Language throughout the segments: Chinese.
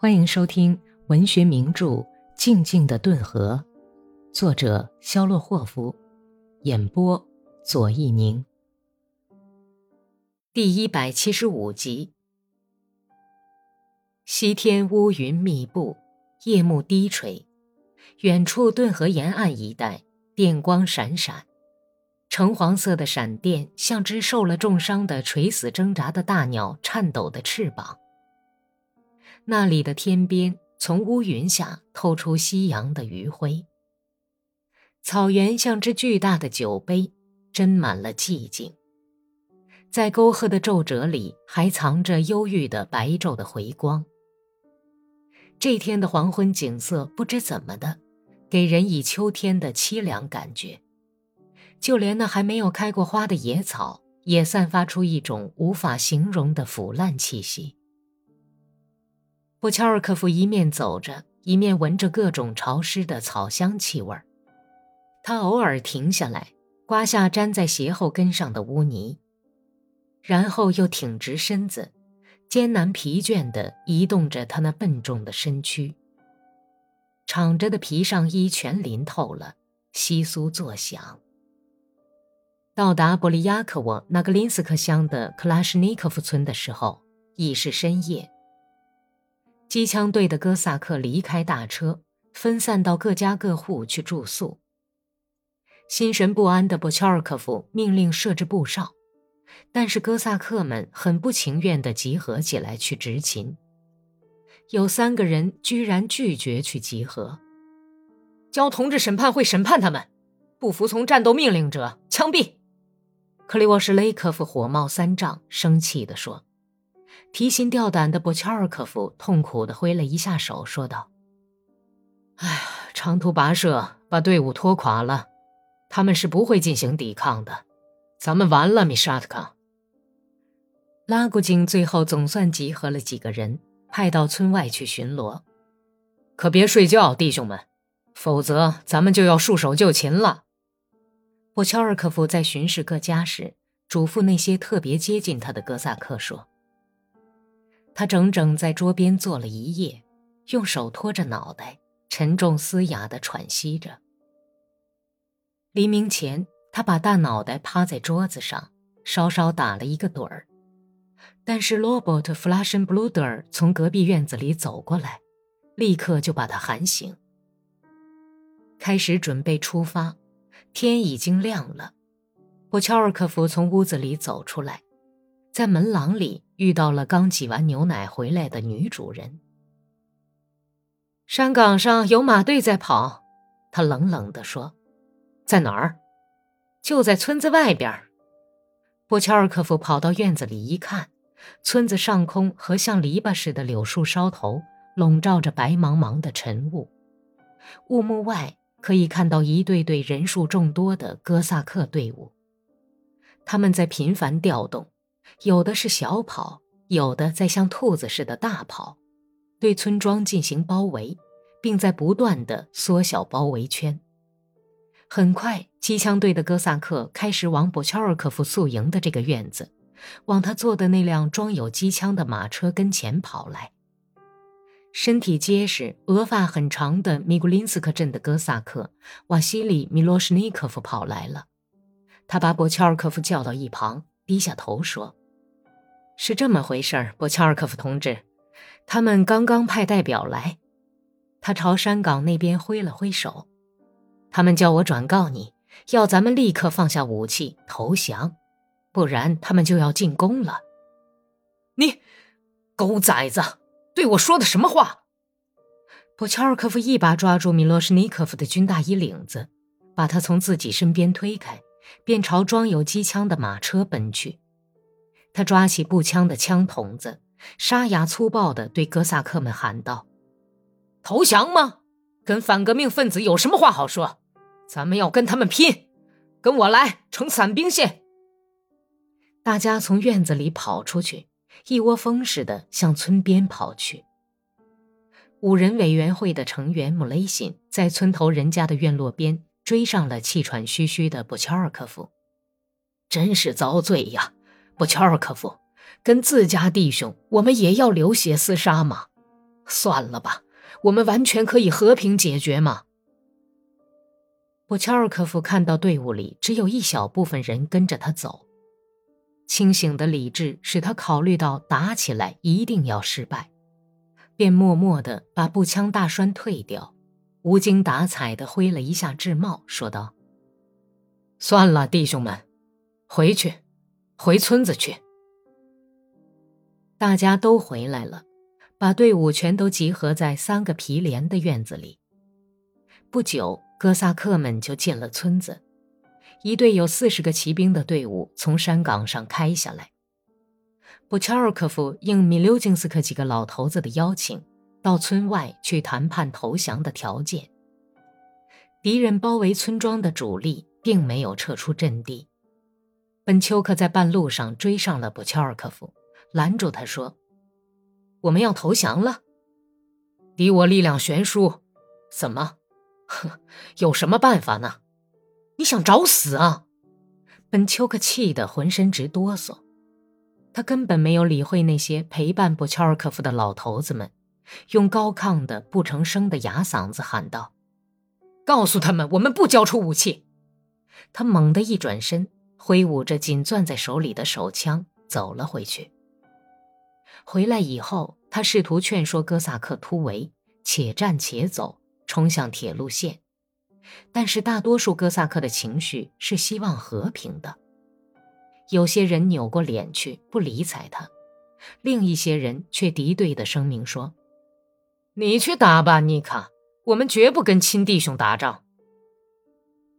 欢迎收听文学名著《静静的顿河》，作者肖洛霍夫，演播左一宁。第一百七十五集。西天乌云密布，夜幕低垂，远处顿河沿岸一带电光闪闪，橙黄色的闪电像只受了重伤的垂死挣扎的大鸟颤抖的翅膀。那里的天边，从乌云下透出夕阳的余晖。草原像只巨大的酒杯，斟满了寂静。在沟壑的皱褶里，还藏着忧郁的白昼的回光。这天的黄昏景色，不知怎么的，给人以秋天的凄凉感觉。就连那还没有开过花的野草，也散发出一种无法形容的腐烂气息。布乔尔科夫一面走着，一面闻着各种潮湿的草香气味他偶尔停下来，刮下粘在鞋后跟上的污泥，然后又挺直身子，艰难疲倦地移动着他那笨重的身躯。敞着的皮上衣全淋透了，窸窣作响。到达布利亚克沃纳格林斯克乡的克拉什尼科夫村的时候，已是深夜。机枪队的哥萨克离开大车，分散到各家各户去住宿。心神不安的布乔尔科夫命令设置布哨，但是哥萨克们很不情愿地集合起来去执勤。有三个人居然拒绝去集合，交同志审判会审判他们，不服从战斗命令者枪毙。克里沃什雷科夫火冒三丈，生气地说。提心吊胆的博乔尔科夫痛苦地挥了一下手，说道：“哎，长途跋涉把队伍拖垮了，他们是不会进行抵抗的，咱们完了，米沙特卡。”拉古金最后总算集合了几个人，派到村外去巡逻。可别睡觉，弟兄们，否则咱们就要束手就擒了。博乔尔科夫在巡视各家时，嘱咐那些特别接近他的哥萨克说。他整整在桌边坐了一夜，用手托着脑袋，沉重嘶哑地喘息着。黎明前，他把大脑袋趴在桌子上，稍稍打了一个盹儿。但是罗伯特·弗拉申布鲁德尔从隔壁院子里走过来，立刻就把他喊醒。开始准备出发，天已经亮了。波乔尔科夫从屋子里走出来。在门廊里遇到了刚挤完牛奶回来的女主人。山岗上有马队在跑，他冷冷地说：“在哪儿？就在村子外边。”波乔尔科夫跑到院子里一看，村子上空和像篱笆似的柳树梢头笼罩着白茫茫的晨雾，雾幕外可以看到一队队人数众多的哥萨克队伍，他们在频繁调动。有的是小跑，有的在像兔子似的大跑，对村庄进行包围，并在不断的缩小包围圈。很快，机枪队的哥萨克开始往博乔尔科夫宿营的这个院子，往他坐的那辆装有机枪的马车跟前跑来。身体结实、额发很长的米古林斯克镇的哥萨克瓦西里·米洛什尼科夫跑来了，他把博乔尔科夫叫到一旁，低下头说。是这么回事儿，波乔尔科夫同志，他们刚刚派代表来。他朝山岗那边挥了挥手，他们叫我转告你，要咱们立刻放下武器投降，不然他们就要进攻了。你，狗崽子，对我说的什么话？波乔尔科夫一把抓住米洛什尼科夫的军大衣领子，把他从自己身边推开，便朝装有机枪的马车奔去。他抓起步枪的枪筒子，沙哑粗暴地对哥萨克们喊道：“投降吗？跟反革命分子有什么话好说？咱们要跟他们拼！跟我来，成伞兵线！”大家从院子里跑出去，一窝蜂似的向村边跑去。五人委员会的成员穆雷辛在村头人家的院落边追上了气喘吁吁的布乔尔科夫，真是遭罪呀！布乔尔科夫，跟自家弟兄，我们也要流血厮杀吗？算了吧，我们完全可以和平解决嘛。布乔尔科夫看到队伍里只有一小部分人跟着他走，清醒的理智使他考虑到打起来一定要失败，便默默地把步枪大栓退掉，无精打采地挥了一下制帽，说道：“算了，弟兄们，回去，回村子去。”大家都回来了，把队伍全都集合在三个皮连的院子里。不久，哥萨克们就进了村子。一队有四十个骑兵的队伍从山岗上开下来。布乔尔科夫应米留金斯克几个老头子的邀请，到村外去谈判投降的条件。敌人包围村庄的主力并没有撤出阵地。本丘克在半路上追上了布乔尔科夫。拦住他说：“我们要投降了，敌我力量悬殊，怎么？哼，有什么办法呢？你想找死啊？”本丘克气得浑身直哆嗦，他根本没有理会那些陪伴布乔尔科夫的老头子们，用高亢的不成声的哑嗓子喊道：“告诉他们，我们不交出武器！”他猛地一转身，挥舞着紧攥在手里的手枪，走了回去。回来以后，他试图劝说哥萨克突围，且战且走，冲向铁路线。但是大多数哥萨克的情绪是希望和平的。有些人扭过脸去不理睬他，另一些人却敌对的声明说：“你去打吧，尼卡，我们绝不跟亲弟兄打仗。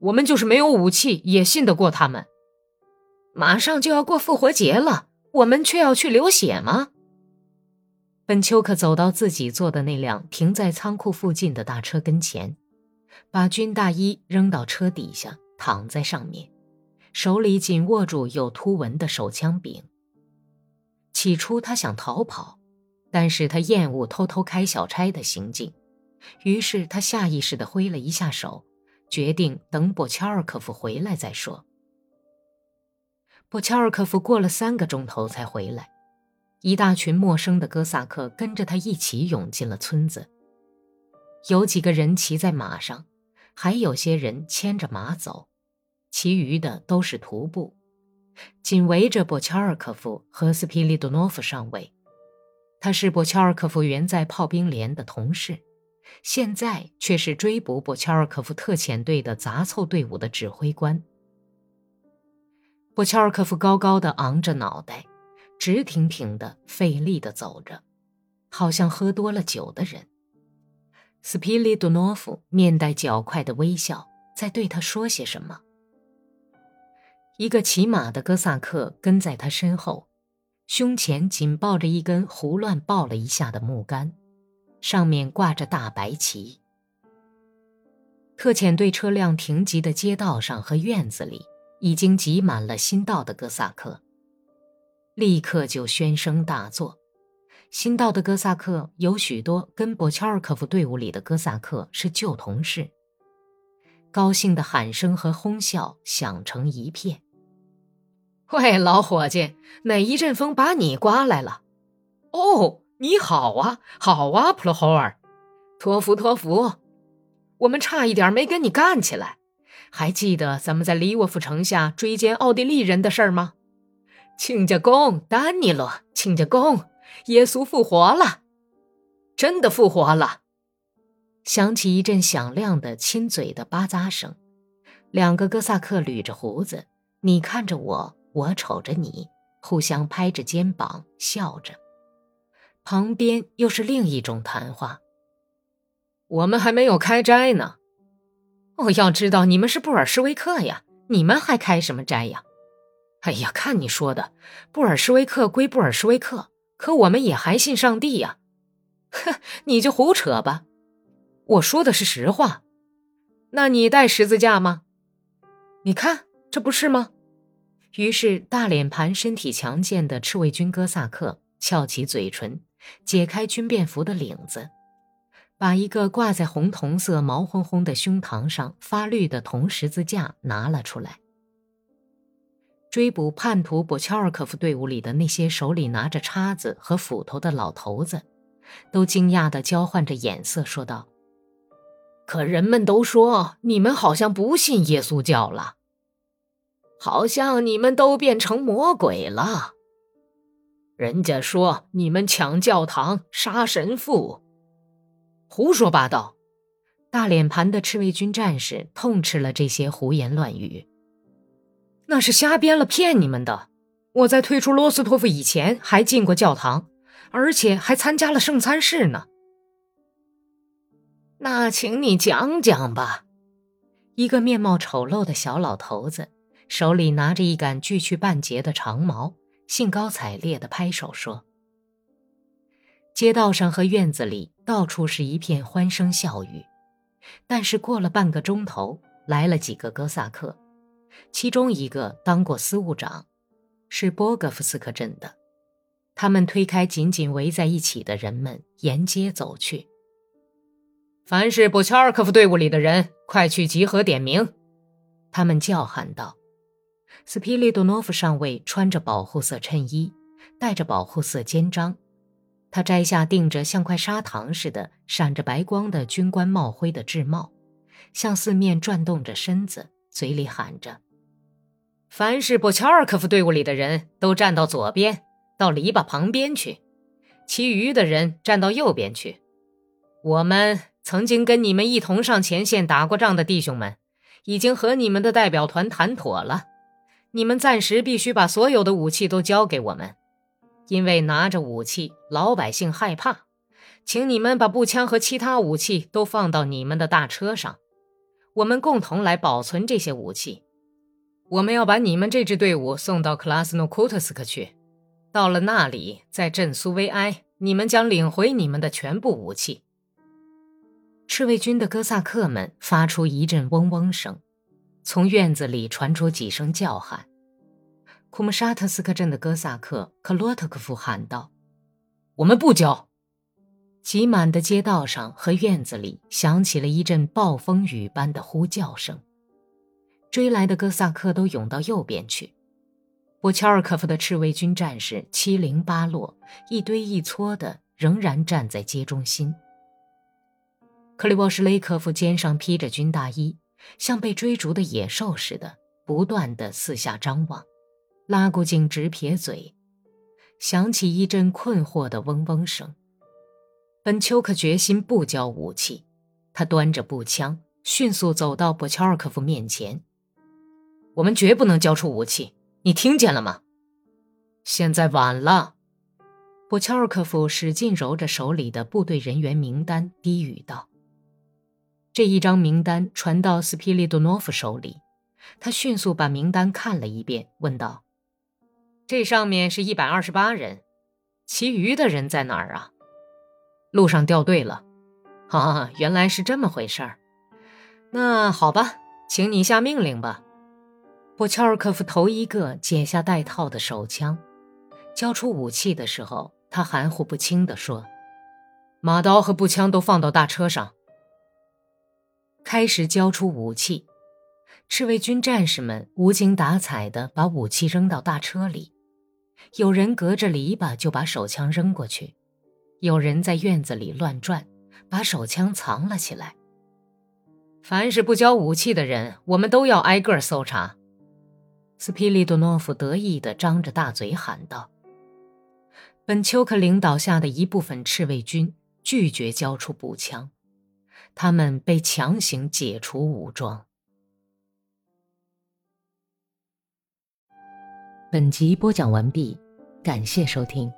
我们就是没有武器，也信得过他们。马上就要过复活节了，我们却要去流血吗？”本丘克走到自己坐的那辆停在仓库附近的大车跟前，把军大衣扔到车底下，躺在上面，手里紧握住有凸纹的手枪柄。起初他想逃跑，但是他厌恶偷偷开小差的行径，于是他下意识地挥了一下手，决定等波乔尔科夫回来再说。波乔尔科夫过了三个钟头才回来。一大群陌生的哥萨克跟着他一起涌进了村子。有几个人骑在马上，还有些人牵着马走，其余的都是徒步，紧围着波乔尔科夫和斯皮利多诺夫上尉。他是波乔尔科夫原在炮兵连的同事，现在却是追捕波乔尔科夫特遣队的杂凑队伍的指挥官。波乔尔科夫高高的昂着脑袋。直挺挺的，费力的走着，好像喝多了酒的人。斯皮利多诺夫面带较快的微笑，在对他说些什么。一个骑马的哥萨克跟在他身后，胸前紧抱着一根胡乱抱了一下的木杆，上面挂着大白旗。特遣队车辆停集的街道上和院子里，已经挤满了新到的哥萨克。立刻就喧声大作。新到的哥萨克有许多跟博乔尔科夫队伍里的哥萨克是旧同事。高兴的喊声和哄笑响成一片。喂，老伙计，哪一阵风把你刮来了？哦，你好啊，好啊，普罗霍尔，托福托福，我们差一点没跟你干起来。还记得咱们在利沃夫城下追歼奥地利人的事儿吗？亲家公，丹尼洛，亲家公，耶稣复活了，真的复活了！响起一阵响亮的亲嘴的巴扎声，两个哥萨克捋着胡子，你看着我，我瞅着你，互相拍着肩膀笑着。旁边又是另一种谈话。我们还没有开斋呢。哦，要知道你们是布尔什维克呀，你们还开什么斋呀？哎呀，看你说的，布尔什维克归布尔什维克，可我们也还信上帝呀！哼，你就胡扯吧，我说的是实话。那你带十字架吗？你看，这不是吗？于是，大脸盘、身体强健的赤卫军哥萨克翘起嘴唇，解开军便服的领子，把一个挂在红铜色毛烘烘的胸膛上发绿的铜十字架拿了出来。追捕叛徒波乔尔科夫队伍里的那些手里拿着叉子和斧头的老头子，都惊讶地交换着眼色，说道：“可人们都说你们好像不信耶稣教了，好像你们都变成魔鬼了。人家说你们抢教堂、杀神父，胡说八道！”大脸盘的赤卫军战士痛斥了这些胡言乱语。那是瞎编了，骗你们的。我在退出罗斯托夫以前还进过教堂，而且还参加了圣餐式呢。那请你讲讲吧。一个面貌丑陋的小老头子，手里拿着一杆锯去半截的长矛，兴高采烈地拍手说：“街道上和院子里到处是一片欢声笑语。但是过了半个钟头，来了几个哥萨克。”其中一个当过司务长，是波格夫斯克镇的。他们推开紧紧围在一起的人们，沿街走去。凡是布乔尔科夫队伍里的人，快去集合点名！他们叫喊道。斯皮利多诺夫上尉穿着保护色衬衣，戴着保护色肩章。他摘下钉着像块砂糖似的、闪着白光的军官帽徽的制帽，向四面转动着身子。嘴里喊着：“凡是布乔尔科夫队伍里的人都站到左边，到篱笆旁边去；其余的人站到右边去。我们曾经跟你们一同上前线打过仗的弟兄们，已经和你们的代表团谈妥了。你们暂时必须把所有的武器都交给我们，因为拿着武器，老百姓害怕。请你们把步枪和其他武器都放到你们的大车上。”我们共同来保存这些武器。我们要把你们这支队伍送到克拉斯诺库特斯克去。到了那里，在镇苏维埃，你们将领回你们的全部武器。赤卫军的哥萨克们发出一阵嗡嗡声，从院子里传出几声叫喊。库姆沙特斯克镇的哥萨克克洛特科夫喊道：“我们不交。”挤满的街道上和院子里响起了一阵暴风雨般的呼叫声，追来的哥萨克都涌到右边去。波乔尔科夫的赤卫军战士七零八落，一堆一撮的，仍然站在街中心。克里沃什雷科夫肩上披着军大衣，像被追逐的野兽似的，不断的四下张望。拉古井直撇嘴，响起一阵困惑的嗡嗡声。本丘克决心不交武器，他端着步枪，迅速走到波乔尔科夫面前。我们绝不能交出武器，你听见了吗？现在晚了。波乔尔科夫使劲揉着手里的部队人员名单，低语道：“这一张名单传到斯皮利多诺夫手里，他迅速把名单看了一遍，问道：‘这上面是一百二十八人，其余的人在哪儿啊？’”路上掉队了，啊，原来是这么回事儿。那好吧，请你下命令吧。波乔尔科夫头一个解下带套的手枪，交出武器的时候，他含糊不清地说：“马刀和步枪都放到大车上。”开始交出武器，赤卫军战士们无精打采地把武器扔到大车里，有人隔着篱笆就把手枪扔过去。有人在院子里乱转，把手枪藏了起来。凡是不交武器的人，我们都要挨个搜查。斯皮利多诺夫得意地张着大嘴喊道：“本丘克领导下的一部分赤卫军拒绝交出步枪，他们被强行解除武装。”本集播讲完毕，感谢收听。